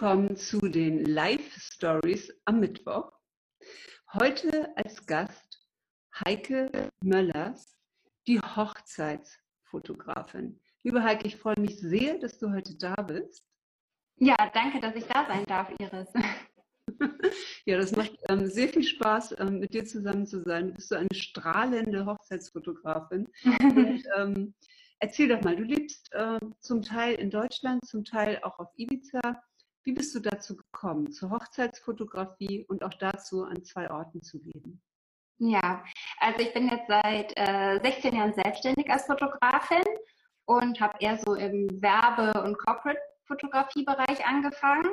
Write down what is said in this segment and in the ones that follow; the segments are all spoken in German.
willkommen zu den Live Stories am Mittwoch. Heute als Gast Heike Möllers, die Hochzeitsfotografin. Liebe Heike, ich freue mich sehr, dass du heute da bist. Ja, danke, dass ich da sein darf, Iris. ja, das macht ähm, sehr viel Spaß, ähm, mit dir zusammen zu sein. Du bist so eine strahlende Hochzeitsfotografin. Und, ähm, erzähl doch mal, du lebst äh, zum Teil in Deutschland, zum Teil auch auf Ibiza. Wie bist du dazu gekommen, zur Hochzeitsfotografie und auch dazu, an zwei Orten zu leben? Ja, also ich bin jetzt seit äh, 16 Jahren selbstständig als Fotografin und habe eher so im Werbe- und Corporate-Fotografiebereich angefangen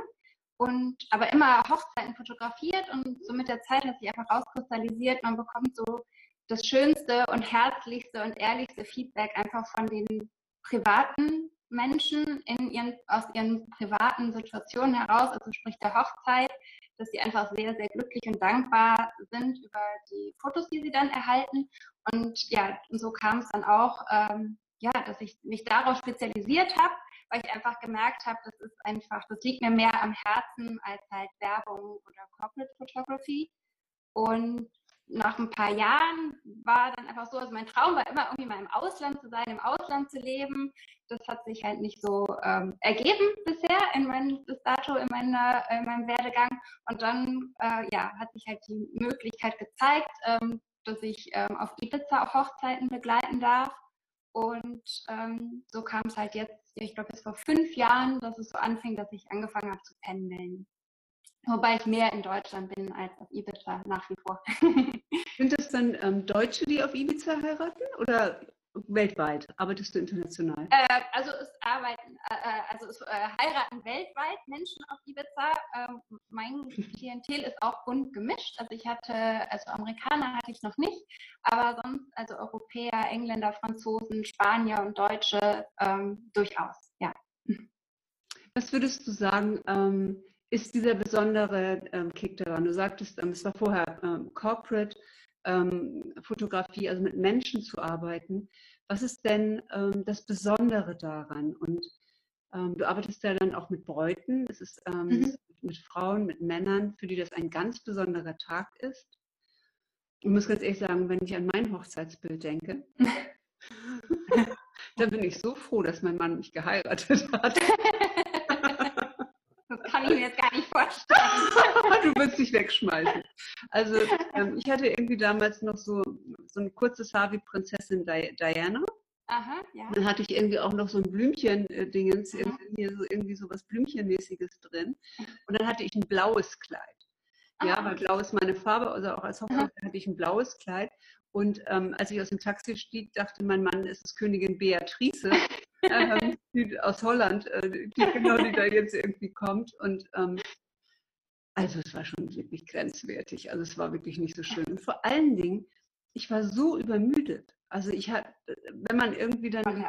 und aber immer Hochzeiten fotografiert und so mit der Zeit hat sich einfach rauskristallisiert, man bekommt so das schönste und herzlichste und ehrlichste Feedback einfach von den privaten Menschen in ihren, aus ihren privaten Situationen heraus, also sprich der Hochzeit, dass sie einfach sehr, sehr glücklich und dankbar sind über die Fotos, die sie dann erhalten. Und ja, und so kam es dann auch, ähm, ja, dass ich mich darauf spezialisiert habe, weil ich einfach gemerkt habe, das ist einfach, das liegt mir mehr am Herzen als halt Werbung oder Corporate Photography. Und nach ein paar Jahren war dann einfach so, also mein Traum war immer irgendwie mal im Ausland zu sein, im Ausland zu leben. Das hat sich halt nicht so ähm, ergeben bisher in meinem, bis dato in, meiner, in meinem Werdegang. Und dann äh, ja, hat sich halt die Möglichkeit gezeigt, ähm, dass ich ähm, auf Ibiza auch Hochzeiten begleiten darf. Und ähm, so kam es halt jetzt, ich glaube, bis vor fünf Jahren, dass es so anfing, dass ich angefangen habe zu pendeln. Wobei ich mehr in Deutschland bin als auf Ibiza nach wie vor. Sind das dann ähm, Deutsche, die auf Ibiza heiraten oder weltweit? Arbeitest du international? Äh, also es arbeiten, äh, äh also es äh, heiraten weltweit Menschen auf Ibiza. Ähm, mein Klientel ist auch bunt gemischt. Also ich hatte, also Amerikaner hatte ich noch nicht, aber sonst also Europäer, Engländer, Franzosen, Spanier und Deutsche ähm, durchaus, ja. Was würdest du sagen? Ist dieser besondere ähm, Kick daran? Du sagtest, ähm, es war vorher ähm, Corporate ähm, Fotografie, also mit Menschen zu arbeiten. Was ist denn ähm, das Besondere daran? Und ähm, du arbeitest ja dann auch mit Bräuten, es ist mhm. mit Frauen, mit Männern, für die das ein ganz besonderer Tag ist. Ich muss ganz ehrlich sagen, wenn ich an mein Hochzeitsbild denke, dann bin ich so froh, dass mein Mann mich geheiratet hat. kann ich mir jetzt gar nicht vorstellen. du willst dich wegschmeißen. Also ähm, ich hatte irgendwie damals noch so, so ein kurzes Haar wie Prinzessin Diana. Aha, ja. Dann hatte ich irgendwie auch noch so ein Blümchen-Dingens, äh, irgendwie, so, irgendwie so was Blümchenmäßiges drin. Und dann hatte ich ein blaues Kleid. Ja, Aha. weil blau ist meine Farbe, also auch als Hochzeit hatte ich ein blaues Kleid. Und ähm, als ich aus dem Taxi stieg, dachte mein Mann, es ist Königin Beatrice ähm, die, aus Holland, äh, die, genau, die da jetzt irgendwie kommt. Und ähm, also es war schon wirklich grenzwertig. Also es war wirklich nicht so schön. Und vor allen Dingen, ich war so übermüdet. Also ich hatte, wenn man irgendwie dann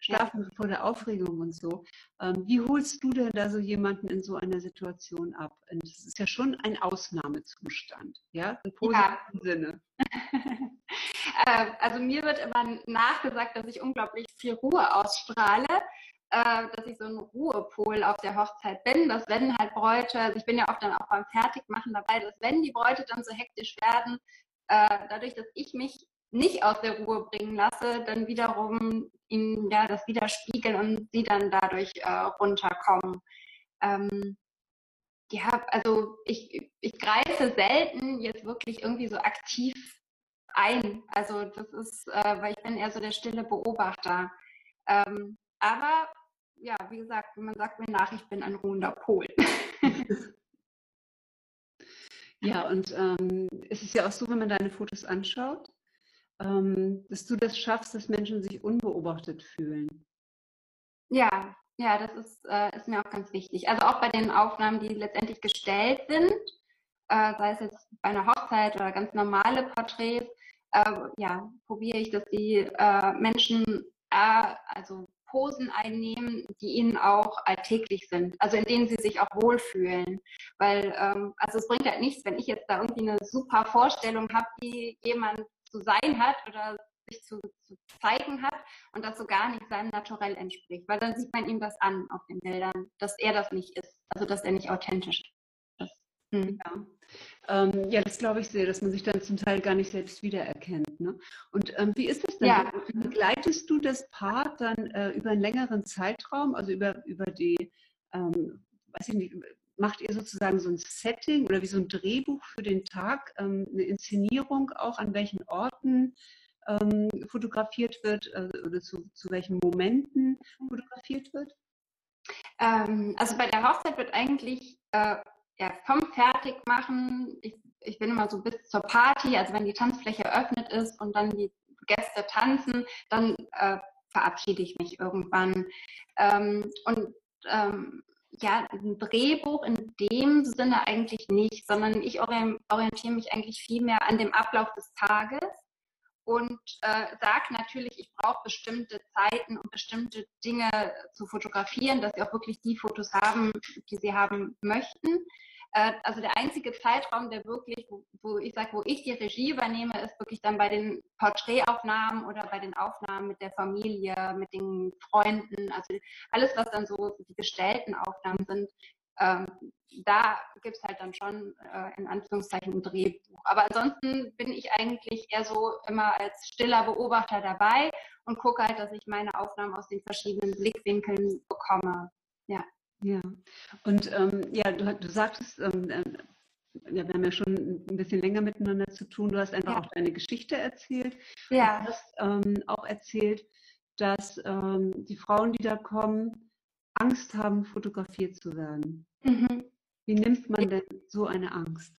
schlafen ja. vor der Aufregung und so. Ähm, wie holst du denn da so jemanden in so einer Situation ab? Und das ist ja schon ein Ausnahmezustand, ja, im positiven ja. Sinne. Ähm, also mir wird immer nachgesagt, dass ich unglaublich viel Ruhe ausstrahle äh, dass ich so ein Ruhepol auf der Hochzeit bin, dass wenn halt Bräute, also ich bin ja oft dann auch beim Fertigmachen dabei, dass wenn die Bräute dann so hektisch werden, äh, dadurch, dass ich mich nicht aus der Ruhe bringen lasse, dann wiederum ihnen ja das widerspiegeln und sie dann dadurch äh, runterkommen. Ähm, ja, also ich, ich greife selten jetzt wirklich irgendwie so aktiv ein. Also das ist, äh, weil ich bin eher so der stille Beobachter. Ähm, aber ja, wie gesagt, man sagt mir nach, ich bin ein ruhender Pol. ja, und ähm, es ist ja auch so, wenn man deine Fotos anschaut, ähm, dass du das schaffst, dass Menschen sich unbeobachtet fühlen. Ja, ja, das ist, äh, ist mir auch ganz wichtig. Also auch bei den Aufnahmen, die letztendlich gestellt sind, äh, sei es jetzt bei einer Hochzeit oder ganz normale Porträts, äh, ja, probiere ich, dass die äh, Menschen äh, also Posen einnehmen, die ihnen auch alltäglich sind, also in denen sie sich auch wohlfühlen. Weil, ähm, also es bringt halt nichts, wenn ich jetzt da irgendwie eine super Vorstellung habe, wie jemand zu sein hat oder sich zu, zu zeigen hat und das so gar nicht seinem Naturell entspricht, weil dann sieht man ihm das an auf den Bildern, dass er das nicht ist, also dass er nicht authentisch ist. Hm. Ja. Ähm, ja, das glaube ich sehr, dass man sich dann zum Teil gar nicht selbst wiedererkennt. Ne? Und ähm, wie ist es denn? Ja. Begleitest du das Paar dann äh, über einen längeren Zeitraum, also über, über die, ähm, weiß ich nicht, macht ihr sozusagen so ein Setting oder wie so ein Drehbuch für den Tag, ähm, eine Inszenierung auch, an welchen Orten ähm, fotografiert wird äh, oder zu, zu welchen Momenten fotografiert wird? Ähm, also bei der Hochzeit wird eigentlich äh, ja, vom Fertigmachen, ich, ich bin immer so bis zur Party, also wenn die Tanzfläche eröffnet ist und dann die Gäste tanzen, dann äh, verabschiede ich mich irgendwann. Ähm, und ähm, ja, ein Drehbuch in dem Sinne eigentlich nicht, sondern ich orientiere mich eigentlich viel mehr an dem Ablauf des Tages und äh, sage natürlich, ich brauche bestimmte Zeiten und bestimmte Dinge zu fotografieren, dass sie auch wirklich die Fotos haben, die sie haben möchten. Äh, also der einzige Zeitraum, der wirklich, wo, wo ich sage, wo ich die Regie übernehme, ist wirklich dann bei den Porträtaufnahmen oder bei den Aufnahmen mit der Familie, mit den Freunden, also alles, was dann so die gestellten Aufnahmen sind. Ähm, da gibt es halt dann schon äh, in Anführungszeichen ein Drehbuch. Aber ansonsten bin ich eigentlich eher so immer als stiller Beobachter dabei und gucke halt, dass ich meine Aufnahmen aus den verschiedenen Blickwinkeln bekomme. Ja. Ja, und ähm, ja, du, du sagtest, ähm, äh, ja, wir haben ja schon ein bisschen länger miteinander zu tun. Du hast einfach ja. auch deine Geschichte erzählt. Ja. Du hast ähm, auch erzählt, dass ähm, die Frauen, die da kommen, Angst haben, fotografiert zu werden. Mhm. Wie nimmt man denn so eine Angst?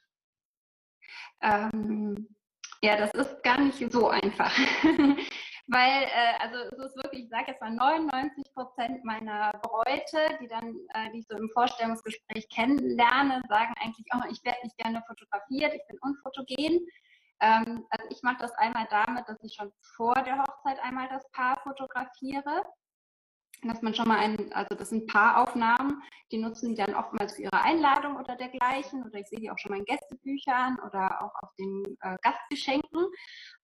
Ähm, ja, das ist gar nicht so einfach. weil, äh, also es ist wirklich, ich sage jetzt mal 99 Prozent meiner Bräute, die dann, äh, die ich so im Vorstellungsgespräch kennenlerne, sagen eigentlich, oh, ich werde nicht gerne fotografiert, ich bin unfotogen. Ähm, also ich mache das einmal damit, dass ich schon vor der Hochzeit einmal das Paar fotografiere dass man schon mal ein, also das sind Paaraufnahmen, die nutzen die dann oftmals für ihre Einladung oder dergleichen. Oder ich sehe die auch schon mal in Gästebüchern oder auch auf den äh, Gastgeschenken.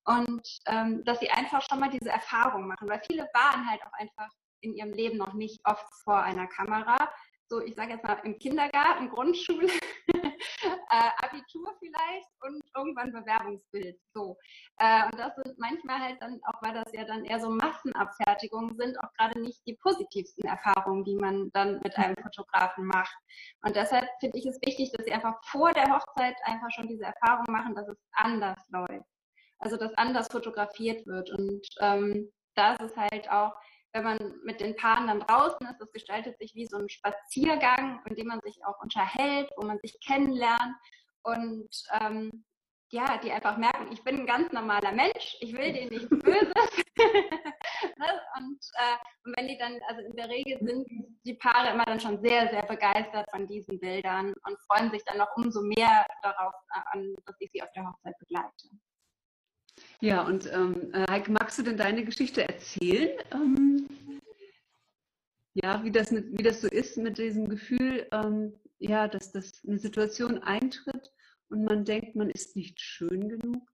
Und ähm, dass sie einfach schon mal diese Erfahrung machen, weil viele waren halt auch einfach in ihrem Leben noch nicht oft vor einer Kamera. So, ich sage jetzt mal im Kindergarten, Grundschule, äh, Abitur vielleicht und irgendwann Bewerbungsbild. So. Äh, und das sind manchmal halt dann, auch weil das ja dann eher so Massenabfertigungen sind, auch gerade nicht die positivsten Erfahrungen, die man dann mit einem Fotografen macht. Und deshalb finde ich es wichtig, dass sie einfach vor der Hochzeit einfach schon diese Erfahrung machen, dass es anders läuft also dass anders fotografiert wird. Und ähm, da ist es halt auch, wenn man mit den Paaren dann draußen ist, das gestaltet sich wie so ein Spaziergang, in dem man sich auch unterhält, wo man sich kennenlernt und ähm, ja, die einfach merken, ich bin ein ganz normaler Mensch, ich will denen nichts Böses. Ne? und, äh, und wenn die dann, also in der Regel sind die Paare immer dann schon sehr, sehr begeistert von diesen Bildern und freuen sich dann noch umso mehr darauf äh, an, dass ich sie auf der Hochzeit begleite. Ja, und ähm, äh, Heike, magst du denn deine Geschichte erzählen? Ähm, ja, wie das, mit, wie das so ist mit diesem Gefühl, ähm, ja, dass das eine Situation eintritt und man denkt, man ist nicht schön genug?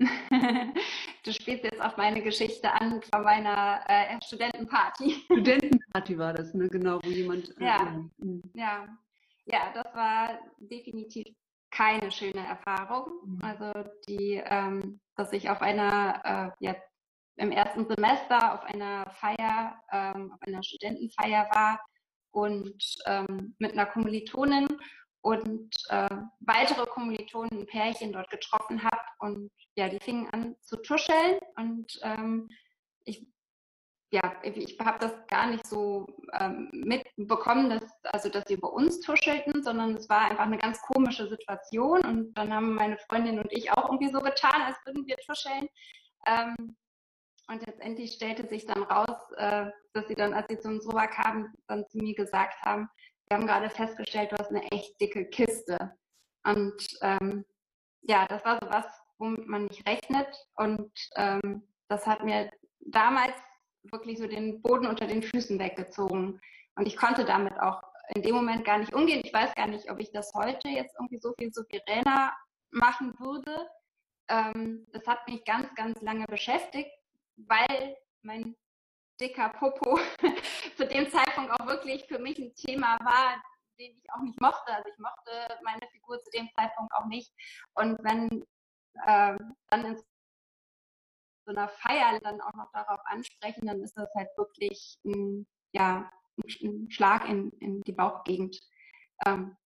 du spielst jetzt auf meine Geschichte an von meiner äh, Studentenparty. Studentenparty war das, ne? Genau, wo jemand. Äh, ja, äh, ja, ja, das war definitiv keine schöne Erfahrung. Mhm. Also die, ähm, dass ich auf einer, äh, ja, im ersten Semester auf einer Feier, ähm, auf einer Studentenfeier war und ähm, mit einer Kommilitonin und äh, weitere Kommilitonen, ein Pärchen dort getroffen habe und ja, die fingen an zu tuscheln und ähm, ich ja, ich habe das gar nicht so ähm, mitbekommen, dass, also, dass sie über uns tuschelten, sondern es war einfach eine ganz komische Situation. Und dann haben meine Freundin und ich auch irgendwie so getan, als würden wir tuscheln. Ähm, und letztendlich stellte sich dann raus, äh, dass sie dann, als sie zu uns rüber kamen, dann zu mir gesagt haben, wir haben gerade festgestellt, du hast eine echt dicke Kiste. Und ähm, ja, das war so was, womit man nicht rechnet. Und ähm, das hat mir damals wirklich so den Boden unter den Füßen weggezogen. Und ich konnte damit auch in dem Moment gar nicht umgehen. Ich weiß gar nicht, ob ich das heute jetzt irgendwie so viel souveräner machen würde. ähm, das hat mich ganz, ganz lange beschäftigt, weil mein dicker Popo zu dem Zeitpunkt auch wirklich für mich ein Thema war, den ich auch nicht mochte. Also ich mochte meine Figur zu dem Zeitpunkt auch nicht. Und wenn ähm, dann in so einer Feier dann auch noch darauf ansprechen, dann ist das halt wirklich ein, ja, ein Schlag in, in die Bauchgegend. Ähm,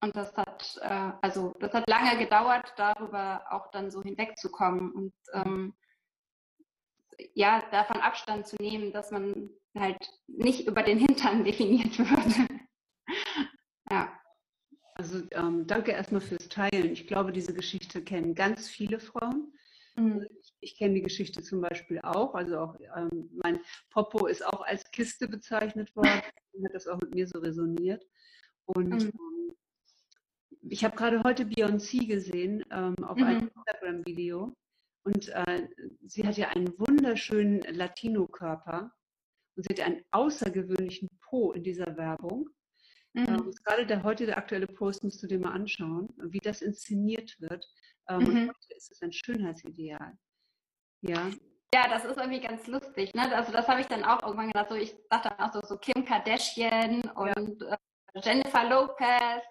und das hat, äh, also das hat lange gedauert, darüber auch dann so hinwegzukommen und ähm, ja, davon Abstand zu nehmen, dass man halt nicht über den Hintern definiert wird. ja. Also ähm, danke erstmal fürs Teilen. Ich glaube, diese Geschichte kennen ganz viele Frauen. Mhm. Ich, kenne die Geschichte zum Beispiel auch. Also auch ähm, mein Popo ist auch als Kiste bezeichnet worden. hat das auch mit mir so resoniert. Und mhm. ähm, ich habe gerade heute Beyoncé gesehen ähm, auf mhm. einem Instagram-Video. Und äh, sie hat ja einen wunderschönen Latino-Körper und sie hat einen außergewöhnlichen Po in dieser Werbung. Mhm. Ähm, gerade der heute der aktuelle Post musst du dir mal anschauen, wie das inszeniert wird. Ähm, mhm. Und heute ist es ein Schönheitsideal. Ja. Ja, das ist irgendwie ganz lustig. Ne? Also das habe ich dann auch irgendwann gedacht. So, ich dachte auch so, so Kim Kardashian und ja. äh, Jennifer Lopez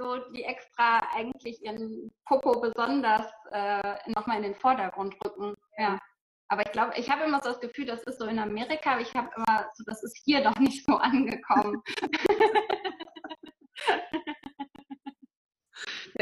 so die extra eigentlich ihren Popo besonders äh, nochmal in den Vordergrund rücken. Ja. Aber ich glaube, ich habe immer so das Gefühl, das ist so in Amerika, aber ich habe immer so, das ist hier doch nicht so angekommen.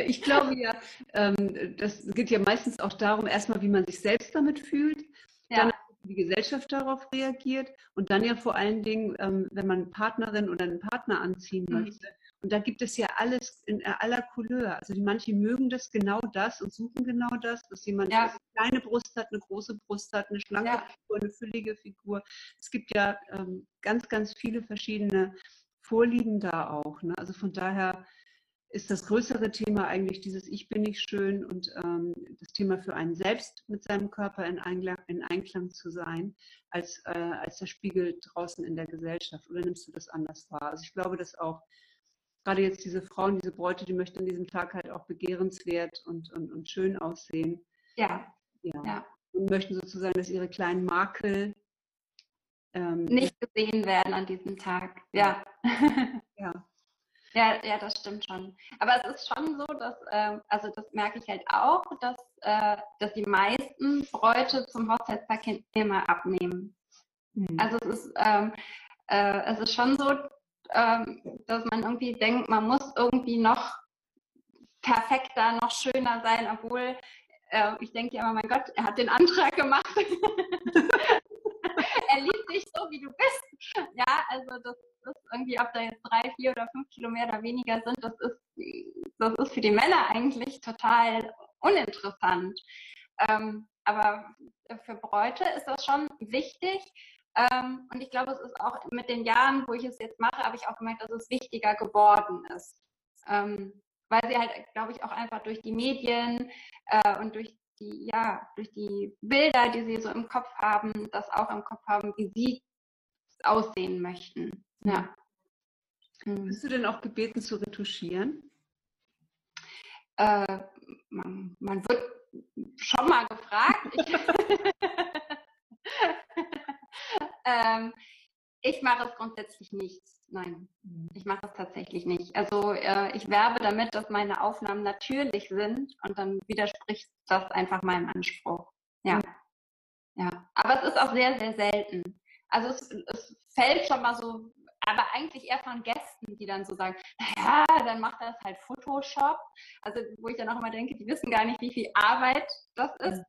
ich glaube ja, ähm, das geht ja meistens auch darum, erstmal, wie man sich selbst damit fühlt. Ja. Dann wie die Gesellschaft darauf reagiert und dann ja vor allen Dingen, ähm, wenn man eine Partnerin oder einen Partner anziehen mhm. möchte, und da gibt es ja alles in aller Couleur. Also die manche mögen das genau das und suchen genau das, dass jemand ja. eine kleine Brust hat, eine große Brust hat, eine schlanke ja. Figur, eine füllige Figur. Es gibt ja ähm, ganz, ganz viele verschiedene Vorlieben da auch. Ne? Also von daher ist das größere Thema eigentlich dieses Ich bin nicht schön und ähm, das Thema für einen selbst mit seinem Körper in Einklang, in Einklang zu sein, als, äh, als der Spiegel draußen in der Gesellschaft. Oder nimmst du das anders wahr? Also ich glaube, dass auch gerade jetzt diese Frauen, diese Bräute, die möchten an diesem Tag halt auch begehrenswert und, und, und schön aussehen. Ja. ja. ja. Und möchten sozusagen, dass ihre kleinen Makel ähm, nicht gesehen werden an diesem Tag. Ja. ja. Ja, ja, das stimmt schon. Aber es ist schon so, dass, äh, also das merke ich halt auch, dass, äh, dass die meisten Bräute zum Hochzeitstag immer abnehmen. Mhm. Also es ist, ähm, äh, es ist schon so, ähm, dass man irgendwie denkt, man muss irgendwie noch perfekter, noch schöner sein, obwohl äh, ich denke ja immer, mein Gott, er hat den Antrag gemacht. er liebt dich so, wie du bist. Ja, also das ist irgendwie, ob da jetzt drei, vier oder fünf Kilometer weniger sind, das ist, das ist für die Männer eigentlich total uninteressant. Ähm, aber für Bräute ist das schon wichtig, ähm, und ich glaube, es ist auch mit den Jahren, wo ich es jetzt mache, habe ich auch gemerkt, dass es wichtiger geworden ist. Ähm, weil sie halt, glaube ich, auch einfach durch die Medien äh, und durch die, ja, durch die Bilder, die sie so im Kopf haben, das auch im Kopf haben, wie sie aussehen möchten. Ja. Bist du denn auch gebeten zu retuschieren? Äh, man, man, wird schon mal gefragt. Ähm, ich mache es grundsätzlich nicht. Nein, mhm. ich mache es tatsächlich nicht. Also äh, ich werbe damit, dass meine Aufnahmen natürlich sind und dann widerspricht das einfach meinem Anspruch. Ja. Ja. Aber es ist auch sehr, sehr selten. Also es, es fällt schon mal so, aber eigentlich eher von Gästen, die dann so sagen, naja, dann macht das halt Photoshop. Also wo ich dann auch immer denke, die wissen gar nicht, wie viel Arbeit das ist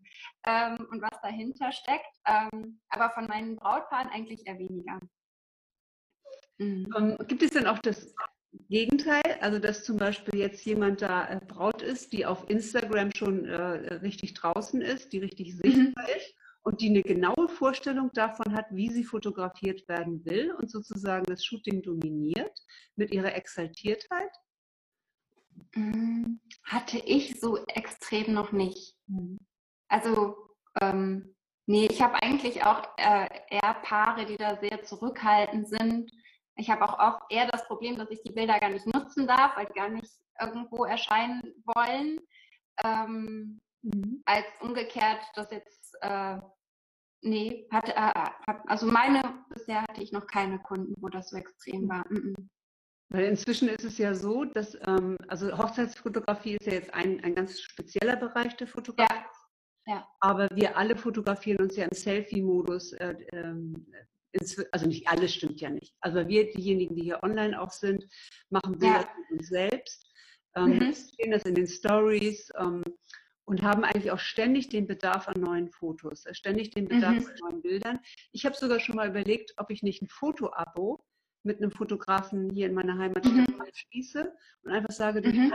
ähm, und was dahinter steckt. Ähm, aber von meinen Brautpaaren eigentlich eher weniger. Mhm. Ähm, gibt es denn auch das Gegenteil, also dass zum Beispiel jetzt jemand da äh, Braut ist, die auf Instagram schon äh, richtig draußen ist, die richtig mhm. sichtbar mhm. ist und die eine genaue Vorstellung davon hat, wie sie fotografiert werden will und sozusagen das Shooting dominiert mit ihrer Exaltiertheit? Mm, hatte ich so extrem noch nicht. Mhm. Also, ähm, nee, ich habe eigentlich auch äh, eher Paare, die da sehr zurückhaltend sind. Ich habe auch oft eher das Problem, dass ich die Bilder gar nicht nutzen darf, weil die gar nicht irgendwo erscheinen wollen. Ähm, mhm. als umgekehrt, dass jetzt, äh, nee, hatte, äh, also meine, bisher hatte ich noch keine Kunden, wo das so extrem war. Mhm. Weil inzwischen ist es ja so, dass, ähm, also Hochzeitsfotografie ist ja jetzt ein, ein ganz spezieller Bereich der Fotografie. Ja. Ja. Aber wir alle fotografieren uns ja im Selfie-Modus. Äh, ähm, also nicht alles stimmt ja nicht. Also wir, diejenigen, die hier online auch sind, machen Bilder ja. von uns selbst, ähm, mhm. sehen das in den Stories ähm, und haben eigentlich auch ständig den Bedarf an neuen Fotos, äh, ständig den Bedarf mhm. an neuen Bildern. Ich habe sogar schon mal überlegt, ob ich nicht ein Foto-Abo mit einem Fotografen hier in meiner Heimatstadt mhm. schließe und einfach sage, du mhm.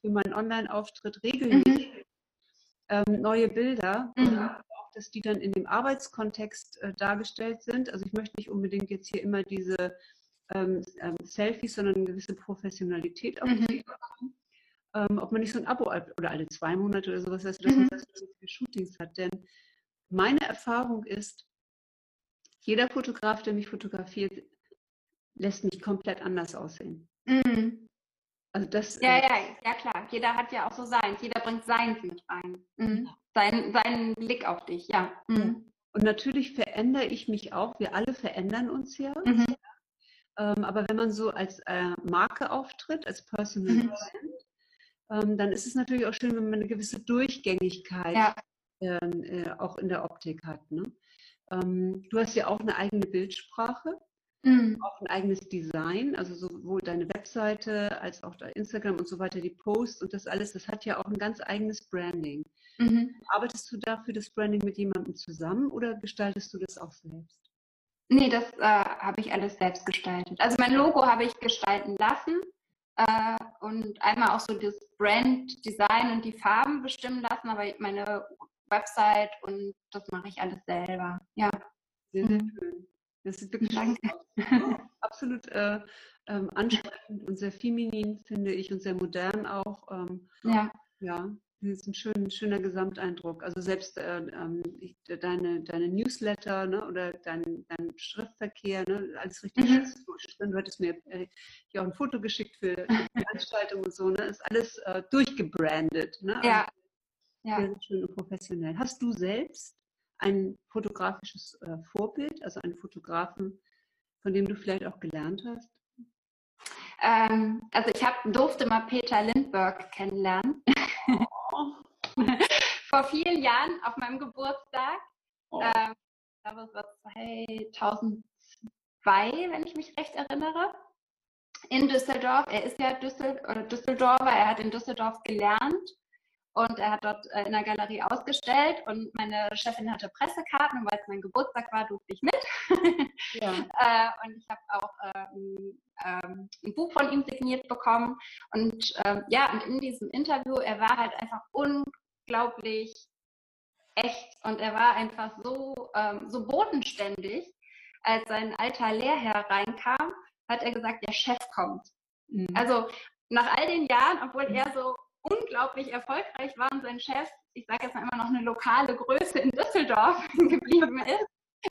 für meinen Online-Auftritt regelmäßig mhm ähm, neue Bilder, mhm. auch, dass die dann in dem Arbeitskontext äh, dargestellt sind. Also ich möchte nicht unbedingt jetzt hier immer diese ähm, ähm, Selfies, sondern eine gewisse Professionalität auch mhm. Ähm, ob man nicht so ein Abo oder alle zwei Monate oder sowas, dass man das für Shootings hat. Denn meine Erfahrung ist, jeder Fotograf, der mich fotografiert, lässt mich komplett anders aussehen. Mhm. Also das, ja, äh, ja, ja klar. Jeder hat ja auch so seins. Jeder bringt seins mit rein. Mhm. Sein, seinen Blick auf dich, ja. Mhm. Und natürlich verändere ich mich auch. Wir alle verändern uns ja. Mhm. Ähm, aber wenn man so als äh, Marke auftritt, als Personal mhm. Brand, ähm, dann ist es natürlich auch schön, wenn man eine gewisse Durchgängigkeit ja. ähm, äh, auch in der Optik hat. Ne? Ähm, du hast ja auch eine eigene Bildsprache mhm. auch ein eigenes Design, also sowohl deine Webseite als auch Instagram und so weiter, die Posts und das alles, das hat ja auch ein ganz eigenes Branding. Mhm. Arbeitest du dafür das Branding mit jemandem zusammen oder gestaltest du das auch selbst? Nee, das äh, habe ich alles selbst gestaltet. Also mein Logo habe ich gestalten lassen äh, und einmal auch so das Brand-Design und die Farben bestimmen lassen, aber meine Website und das mache ich alles selber. Ja. Sehr, sehr mhm. schön. Das ist wirklich absolut äh, ähm, ansprechend und sehr feminin, finde ich, und sehr modern auch. Ähm, ja. Ja, das ist ein schön, schöner Gesamteindruck. Also selbst äh, ähm, ich, deine, deine Newsletter ne, oder dein, dein Schriftverkehr, ne, alles richtig mhm. drin. Du hattest mir äh, hier auch ein Foto geschickt für die Veranstaltung und so, ne? Ist alles äh, durchgebrandet. Ne? Also ja. ja. Sehr schön und professionell. Hast du selbst ein fotografisches äh, Vorbild, also einen Fotografen, von dem du vielleicht auch gelernt hast? Ähm, also ich hab, durfte mal Peter Lindbergh kennenlernen. Vor vielen Jahren auf meinem Geburtstag. Oh. Ähm, ich glaube, es war 2002, wenn ich mich recht erinnere. In Düsseldorf. Er ist ja Düssel oder Düsseldorfer. Er hat in Düsseldorf gelernt und er hat dort äh, in der Galerie ausgestellt und meine Chefin hatte Pressekarten und weil es mein Geburtstag war, durfte ich mit. Ja. äh, und ich habe auch ähm, ähm, ein Buch von ihm signiert bekommen. Und ähm, ja, und in diesem Interview, er war halt einfach unglaublich echt und er war einfach so, ähm, so bodenständig. Als sein alter Lehrherr reinkam, hat er gesagt, der Chef kommt. Mhm. Also nach all den Jahren, obwohl er so unglaublich erfolgreich war und sein Chef, ich sage jetzt mal immer noch eine lokale Größe in Düsseldorf geblieben ist,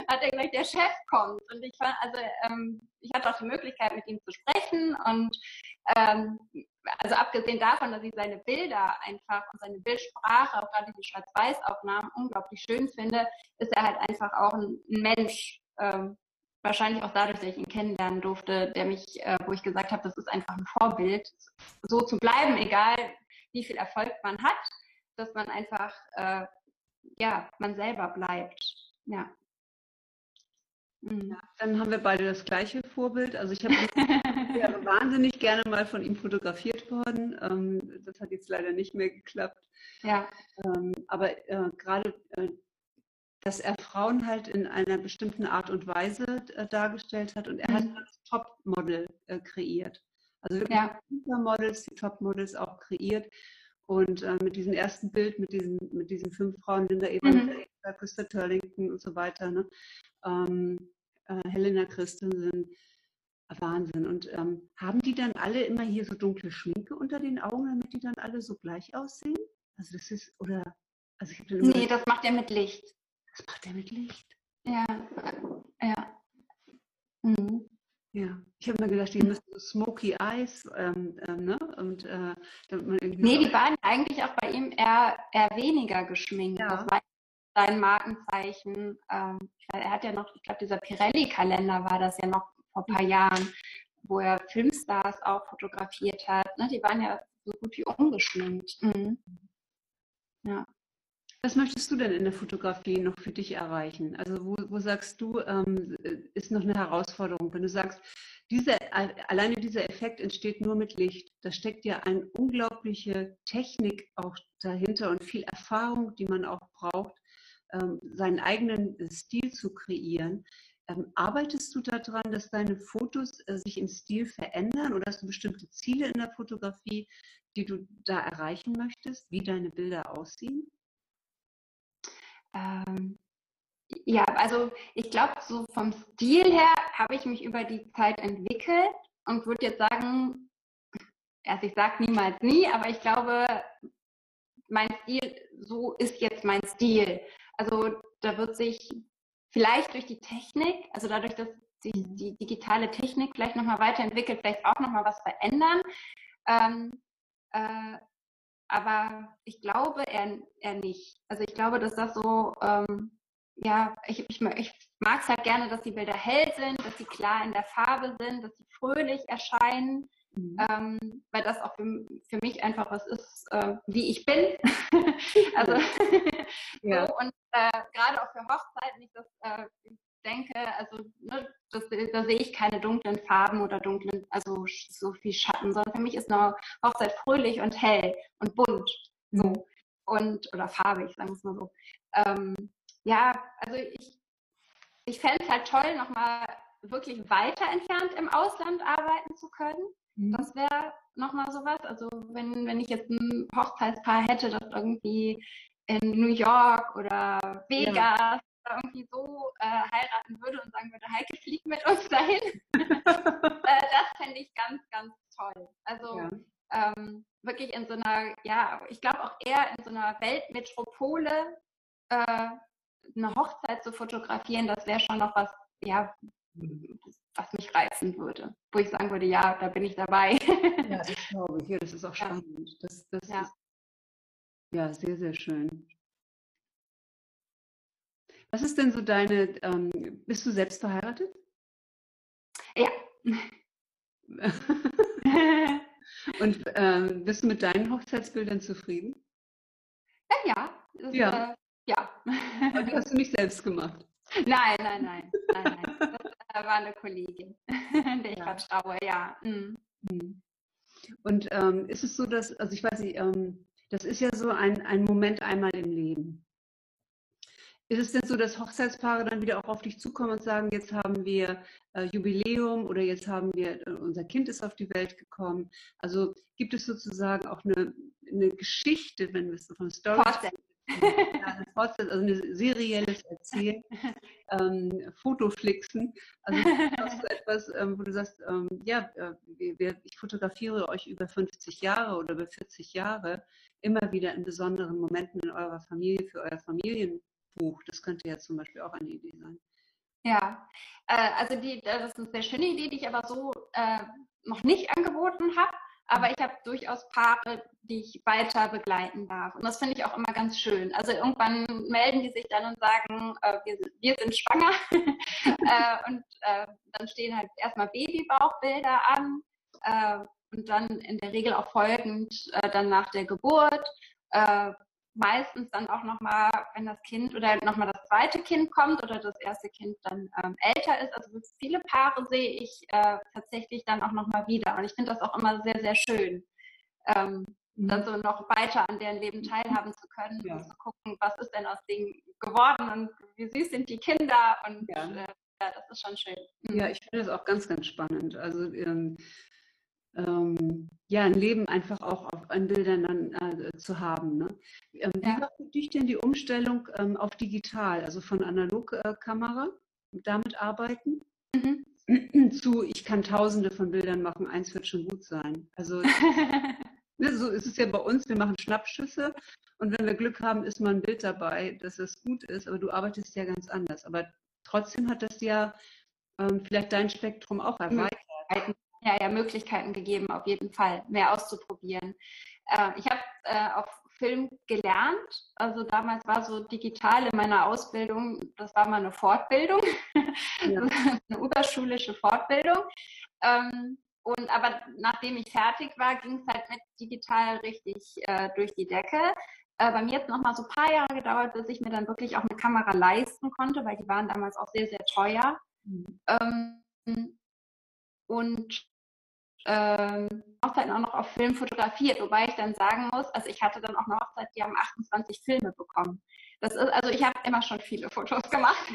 hat er gesagt, der Chef kommt. Und ich fand, also ähm, ich hatte auch die Möglichkeit, mit ihm zu sprechen und ähm, also abgesehen davon, dass ich seine Bilder einfach und seine Bildsprache, auch gerade die Schwarz-Weiß-Aufnahmen unglaublich schön finde, ist er halt einfach auch ein Mensch, ähm, wahrscheinlich auch dadurch, dass ich ihn kennenlernen durfte, der mich, äh, wo ich gesagt habe, das ist einfach ein Vorbild, so zu bleiben, egal wie viel Erfolg man hat, dass man einfach, äh, ja, man selber bleibt. Ja. Mhm. Dann haben wir beide das gleiche Vorbild. Also ich habe wäre wahnsinnig gerne mal von ihm fotografiert worden. Ähm, das hat jetzt leider nicht mehr geklappt. Ja. Ähm, aber äh, gerade, äh, dass er Frauen halt in einer bestimmten Art und Weise äh, dargestellt hat und er mhm. hat das Topmodel äh, kreiert. Also wirklich ja. Supermodels, die Topmodels auch kreiert. Und äh, mit diesem ersten Bild, mit diesen, mit diesen fünf Frauen, Linda Evans, mhm. Christa Turlington und so weiter, ne? ähm, äh, Helena Christensen, Wahnsinn. Und ähm, haben die dann alle immer hier so dunkle Schminke unter den Augen, damit die dann alle so gleich aussehen? Also das ist, oder, also ich dann Nee, das macht er mit Licht. Das macht er mit Licht? Ja, ja. Mhm. Ja, ich habe mir gedacht, die müssen so Smoky Eyes, ähm, ähm, ne? Und äh, damit man irgendwie. Nee, die waren eigentlich auch bei ihm eher, eher weniger geschminkt. Ja. Das war sein Markenzeichen. Ähm, er hat ja noch, ich glaube, dieser Pirelli-Kalender war das ja noch vor ein paar Jahren, wo er Filmstars auch fotografiert hat. Ne? Die waren ja so gut wie ungeschminkt. Mhm. Ja. Was möchtest du denn in der Fotografie noch für dich erreichen? Also wo, wo sagst du, ähm, ist noch eine Herausforderung? Wenn du sagst, diese, alleine dieser Effekt entsteht nur mit Licht, da steckt ja eine unglaubliche Technik auch dahinter und viel Erfahrung, die man auch braucht, seinen eigenen Stil zu kreieren. Ähm, arbeitest du daran, dass deine Fotos äh, sich im Stil verändern oder hast du bestimmte Ziele in der Fotografie, die du da erreichen möchtest, wie deine Bilder aussehen? Ähm, ja, also ich glaube, so vom Stil her habe ich mich über die Zeit entwickelt und würde jetzt sagen, also ich sage niemals nie, aber ich glaube, mein Stil, so ist jetzt mein Stil. Also da wird sich vielleicht durch die Technik, also dadurch, dass sich die digitale Technik vielleicht nochmal weiterentwickelt, vielleicht auch nochmal was verändern. Ähm, äh, aber ich glaube eher, eher nicht. Also ich glaube, dass das so, ähm, ja, ich, ich, ich mag es halt gerne, dass die Bilder hell sind, dass sie klar in der Farbe sind, dass sie fröhlich erscheinen, mhm. ähm, weil das auch für, für, mich einfach was ist, äh, wie ich bin. also ja. so, und äh, gerade auch für Hochzeiten, ich das äh, denke, also ne, das, da sehe ich keine dunklen Farben oder dunklen, also so viel Schatten, sondern für mich ist eine Hochzeit fröhlich und hell und bunt. So. Mhm. Und, oder farbig, sagen wir es mal so. Ähm, ja, also ich, ich fände es halt toll, nochmal wirklich weiter entfernt im Ausland arbeiten zu können. Mhm. Das wäre nochmal sowas. Also wenn, wenn ich jetzt ein Hochzeitspaar hätte, das irgendwie in New York oder Vegas ja irgendwie so äh, heiraten würde und sagen würde, Heike, flieg mit uns dahin. äh, das fände ich ganz, ganz toll. Also ja. ähm, wirklich in so einer, ja, ich glaube auch eher in so einer Weltmetropole äh, eine Hochzeit zu fotografieren, das wäre schon noch was, ja, was mich reizen würde. Wo ich sagen würde, ja, da bin ich dabei. ja, das glaube ich. Ja, das ist auch spannend. Das, das ja. Ist, ja, sehr, sehr schön. Was ist denn so deine, ähm, bist du selbst verheiratet? Ja. Und ähm, bist du mit deinen Hochzeitsbildern zufrieden? Ja, ja. Das, ja. Äh, ja. Aber die hast du nicht selbst gemacht? Nein, nein, nein. nein, nein. Das äh, war eine Kollegin, der ich ja. vertraue, ja. Mhm. mhm. Und ähm, ist es so, dass, also ich weiß nicht, ähm, das ist ja so ein, ein Moment einmal im Leben. Ist es denn so, dass Hochzeitspaare dann wieder auch auf dich zukommen und sagen, jetzt haben wir äh, Jubiläum oder jetzt haben wir, äh, unser Kind ist auf die Welt gekommen? Also gibt es sozusagen auch eine, eine Geschichte, wenn wir es so von Story ja, also ein serielles Erzählen, ähm, Fotoflixen. Also das ist etwas, ähm, wo du sagst, ähm, ja, äh, wir, ich fotografiere euch über 50 Jahre oder über 40 Jahre immer wieder in besonderen Momenten in eurer Familie, für euer Familien Buch. Das könnte ja zum Beispiel auch eine Idee sein. Ja, äh, also die, das ist eine sehr schöne Idee, die ich aber so äh, noch nicht angeboten habe. Aber ich habe durchaus Paare, die ich weiter begleiten darf. Und das finde ich auch immer ganz schön. Also irgendwann melden die sich dann und sagen, äh, wir, wir, sind schwanger. äh, und äh, dann stehen halt erstmal Babybauchbilder an. Äh, und dann in der Regel auch folgend äh, dann nach der Geburt äh, meistens dann auch nochmal, wenn das Kind oder nochmal das zweite Kind kommt oder das erste Kind dann ähm, älter ist. Also viele Paare sehe ich äh, tatsächlich dann auch nochmal wieder. Und ich finde das auch immer sehr, sehr schön, ähm, mhm. dann so noch weiter an deren Leben teilhaben zu können ja. und zu gucken, was ist denn aus denen geworden und wie süß sind die Kinder. Und ja, äh, ja das ist schon schön. Mhm. Ja, ich finde das auch ganz, ganz spannend. Also ähm, ähm, ja, ein Leben einfach auch auf, an Bildern dann äh, zu haben. Ne? Ähm, ja. Wie war für dich denn die Umstellung ähm, auf digital, also von Analogkamera, äh, damit arbeiten, mhm. zu ich kann tausende von Bildern machen, eins wird schon gut sein. Also ne, so ist es ja bei uns, wir machen Schnappschüsse und wenn wir Glück haben, ist mal ein Bild dabei, dass es gut ist, aber du arbeitest ja ganz anders. Aber trotzdem hat das ja ähm, vielleicht dein Spektrum auch erweitert. Ja, ja, Möglichkeiten gegeben, auf jeden Fall, mehr auszuprobieren. Äh, ich habe äh, auf Film gelernt. Also damals war so digital in meiner Ausbildung, das war mal eine Fortbildung, ja. eine überschulische Fortbildung. Ähm, und aber nachdem ich fertig war, ging es halt mit digital richtig äh, durch die Decke. Äh, bei mir hat es nochmal so ein paar Jahre gedauert, bis ich mir dann wirklich auch eine Kamera leisten konnte, weil die waren damals auch sehr, sehr teuer. Mhm. Ähm, und ähm, Hochzeiten auch noch auf Film fotografiert, wobei ich dann sagen muss, also ich hatte dann auch eine Hochzeit, die haben 28 Filme bekommen. Das ist, also ich habe immer schon viele Fotos gemacht.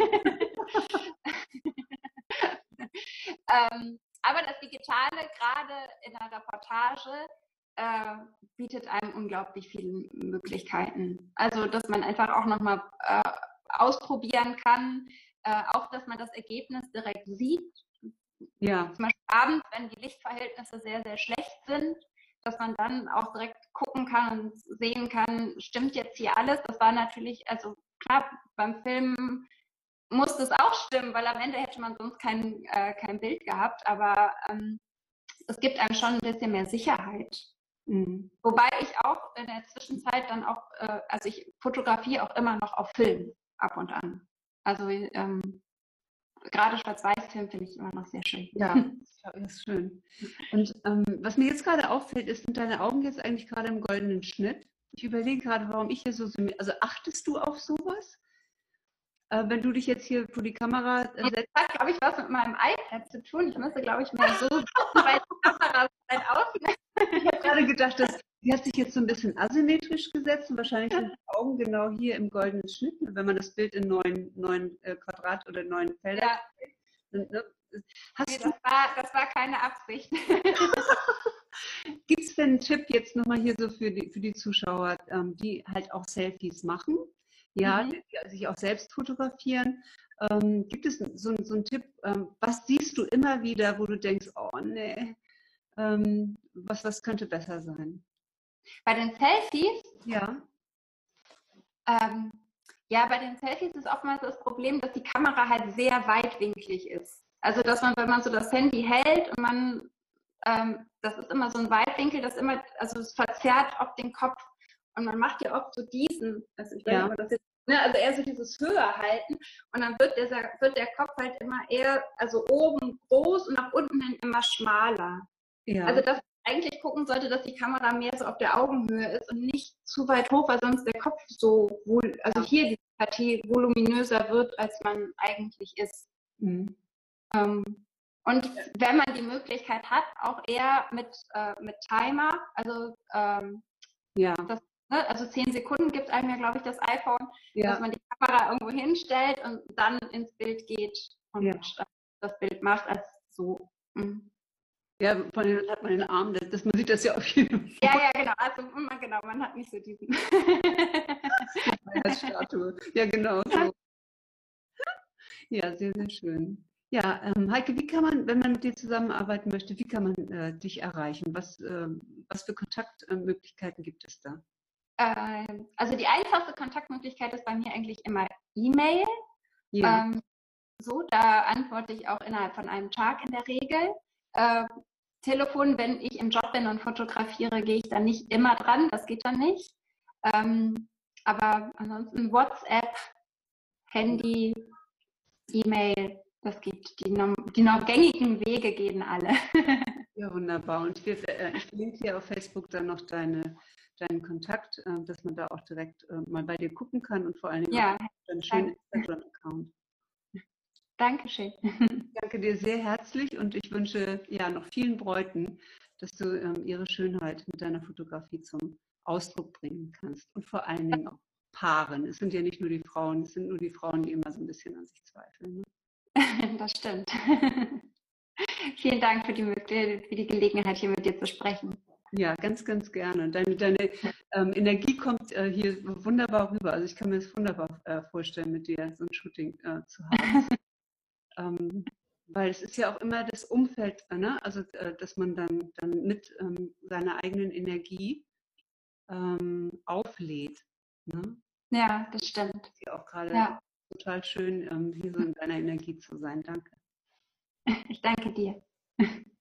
ähm, aber das Digitale, gerade in der Reportage, äh, bietet einem unglaublich viele Möglichkeiten. Also, dass man einfach auch nochmal äh, ausprobieren kann, äh, auch, dass man das Ergebnis direkt sieht. Ja. Zum Beispiel abends, wenn die Lichtverhältnisse sehr, sehr schlecht sind, dass man dann auch direkt gucken kann und sehen kann, stimmt jetzt hier alles? Das war natürlich, also klar, beim Film muss das auch stimmen, weil am Ende hätte man sonst kein, äh, kein Bild gehabt, aber ähm, es gibt einem schon ein bisschen mehr Sicherheit. Mhm. Wobei ich auch in der Zwischenzeit dann auch, äh, also ich fotografiere auch immer noch auf Film ab und an. Also ähm, gerade Schwarz-Weiß-Film finde ich immer noch sehr schön. Ja, das ist schön. Und ähm, was mir jetzt gerade auffällt, ist, sind deine Augen jetzt eigentlich gerade im goldenen Schnitt? Ich überlege gerade, warum ich hier so, also achtest du auf sowas? Äh, wenn du dich jetzt hier vor die Kamera setzt. Das hat, glaube ich, was mit meinem iPad zu tun. Ich müsste, glaube ich, mehr so weil die Kamera weit außen. Ich habe gerade gedacht, dass die hat sich jetzt so ein bisschen asymmetrisch gesetzt und wahrscheinlich sind die Augen genau hier im goldenen Schnitt. Wenn man das Bild in neun, neun äh, Quadrat oder neun Felder ja. Dann, ne? Hast nee, das, war, das war keine Absicht. Gibt es denn einen Tipp jetzt nochmal hier so für die, für die Zuschauer, ähm, die halt auch Selfies machen? Ja, mhm. die sich auch selbst fotografieren. Ähm, gibt es so, so einen Tipp, ähm, was siehst du immer wieder, wo du denkst, oh nee, ähm, was, was könnte besser sein? Bei den Selfies? Ja. Ähm, ja, bei den Selfies ist oftmals das Problem, dass die Kamera halt sehr weitwinklig ist. Also, dass man, wenn man so das Handy hält und man, ähm, das ist immer so ein Weitwinkel, das immer, also es verzerrt auf den Kopf. Und man macht ja oft so diesen, also ich weiß ja. nicht, das jetzt, ne, also eher so dieses höher halten und dann wird der, wird der Kopf halt immer eher, also oben groß und nach unten hin immer schmaler. Ja. Also das eigentlich gucken sollte, dass die Kamera mehr so auf der Augenhöhe ist und nicht zu weit hoch, weil sonst der Kopf so, also hier die Partie voluminöser wird, als man eigentlich ist. Mhm. Ähm, und wenn man die Möglichkeit hat, auch eher mit, äh, mit Timer, also ähm, ja. Das, ne, also zehn Sekunden gibt einem ja, glaube ich, das iPhone, ja. dass man die Kamera irgendwo hinstellt und dann ins Bild geht und ja. das Bild macht als so. Mhm. Ja, vor allem hat man den Arm, das, das, man sieht das ja auf jeden Fall. Ja, ja, genau. Also man, genau, man hat nicht so diesen. Statue. Ja, genau. So. Ja, sehr, sehr schön. Ja, ähm, Heike, wie kann man, wenn man mit dir zusammenarbeiten möchte, wie kann man äh, dich erreichen? Was, äh, was für Kontaktmöglichkeiten gibt es da? Ähm, also die einfachste Kontaktmöglichkeit ist bei mir eigentlich immer E-Mail. Ja. Ähm, so, da antworte ich auch innerhalb von einem Tag in der Regel. Telefon, wenn ich im Job bin und fotografiere, gehe ich dann nicht immer dran, das geht dann nicht. Ähm, aber ansonsten WhatsApp, Handy, E-Mail, das geht. Die, die noch gängigen Wege gehen alle. ja, wunderbar. Und wir, äh, ich verlinke hier auf Facebook dann noch deine, deinen Kontakt, äh, dass man da auch direkt äh, mal bei dir gucken kann und vor allen Dingen ja, auch deinen schönen Dankeschön. Danke dir sehr herzlich und ich wünsche ja noch vielen Bräuten, dass du ähm, ihre Schönheit mit deiner Fotografie zum Ausdruck bringen kannst und vor allen Dingen auch Paaren. Es sind ja nicht nur die Frauen, es sind nur die Frauen, die immer so ein bisschen an sich zweifeln. Ne? Das stimmt. Vielen Dank für die, für die Gelegenheit, hier mit dir zu sprechen. Ja, ganz, ganz gerne. Deine, deine ähm, Energie kommt äh, hier wunderbar rüber. Also ich kann mir das wunderbar äh, vorstellen, mit dir so ein Shooting äh, zu haben. Ähm, weil es ist ja auch immer das Umfeld, ne? also äh, dass man dann, dann mit ähm, seiner eigenen Energie ähm, auflädt. Ne? Ja, das stimmt. Das ist ja auch gerade ja. total schön, ähm, hier so in deiner Energie zu sein. Danke. Ich danke dir.